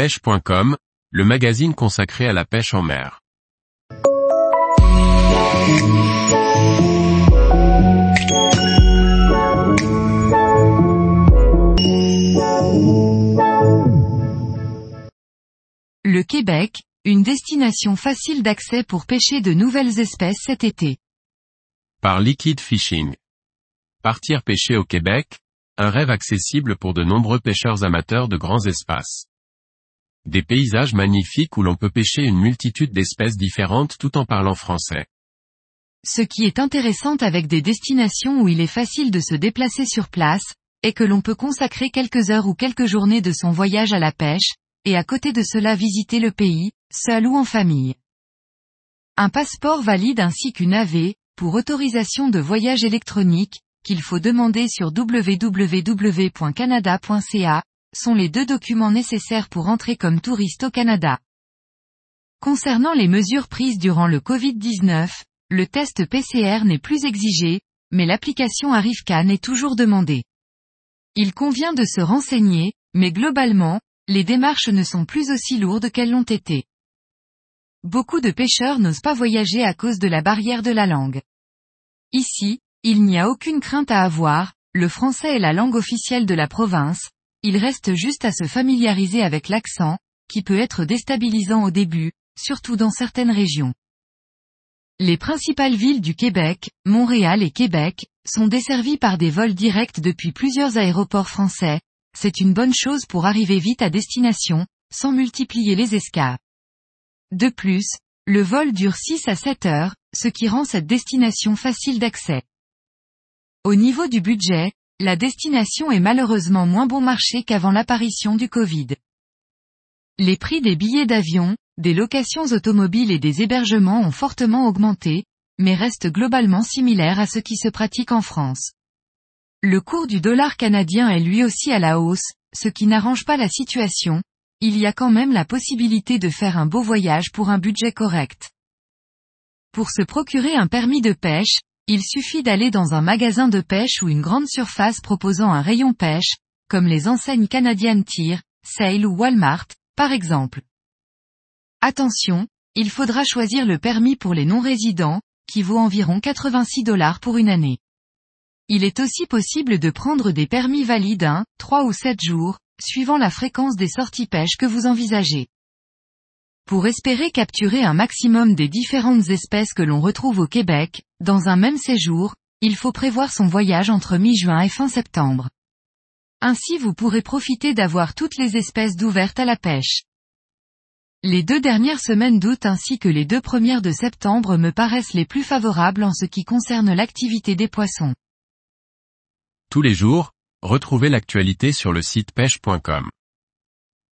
pêche.com, le magazine consacré à la pêche en mer. Le Québec, une destination facile d'accès pour pêcher de nouvelles espèces cet été. Par Liquid Fishing. Partir pêcher au Québec, un rêve accessible pour de nombreux pêcheurs amateurs de grands espaces. Des paysages magnifiques où l'on peut pêcher une multitude d'espèces différentes tout en parlant français. Ce qui est intéressant avec des destinations où il est facile de se déplacer sur place, est que l'on peut consacrer quelques heures ou quelques journées de son voyage à la pêche, et à côté de cela visiter le pays, seul ou en famille. Un passeport valide ainsi qu'une AV, pour autorisation de voyage électronique, qu'il faut demander sur www.canada.ca, sont les deux documents nécessaires pour entrer comme touriste au Canada. Concernant les mesures prises durant le Covid-19, le test PCR n'est plus exigé, mais l'application ArriveCan est toujours demandée. Il convient de se renseigner, mais globalement, les démarches ne sont plus aussi lourdes qu'elles l'ont été. Beaucoup de pêcheurs n'osent pas voyager à cause de la barrière de la langue. Ici, il n'y a aucune crainte à avoir, le français est la langue officielle de la province, il reste juste à se familiariser avec l'accent, qui peut être déstabilisant au début, surtout dans certaines régions. Les principales villes du Québec, Montréal et Québec, sont desservies par des vols directs depuis plusieurs aéroports français, c'est une bonne chose pour arriver vite à destination, sans multiplier les escapes. De plus, le vol dure 6 à 7 heures, ce qui rend cette destination facile d'accès. Au niveau du budget, la destination est malheureusement moins bon marché qu'avant l'apparition du Covid. Les prix des billets d'avion, des locations automobiles et des hébergements ont fortement augmenté, mais restent globalement similaires à ce qui se pratique en France. Le cours du dollar canadien est lui aussi à la hausse, ce qui n'arrange pas la situation, il y a quand même la possibilité de faire un beau voyage pour un budget correct. Pour se procurer un permis de pêche, il suffit d'aller dans un magasin de pêche ou une grande surface proposant un rayon pêche, comme les enseignes canadiennes Tyr, Sale ou Walmart, par exemple. Attention, il faudra choisir le permis pour les non-résidents, qui vaut environ 86 dollars pour une année. Il est aussi possible de prendre des permis valides 1, 3 ou 7 jours, suivant la fréquence des sorties pêche que vous envisagez. Pour espérer capturer un maximum des différentes espèces que l'on retrouve au Québec, dans un même séjour, il faut prévoir son voyage entre mi-juin et fin septembre. Ainsi vous pourrez profiter d'avoir toutes les espèces d'ouvertes à la pêche. Les deux dernières semaines d'août ainsi que les deux premières de septembre me paraissent les plus favorables en ce qui concerne l'activité des poissons. Tous les jours, retrouvez l'actualité sur le site pêche.com.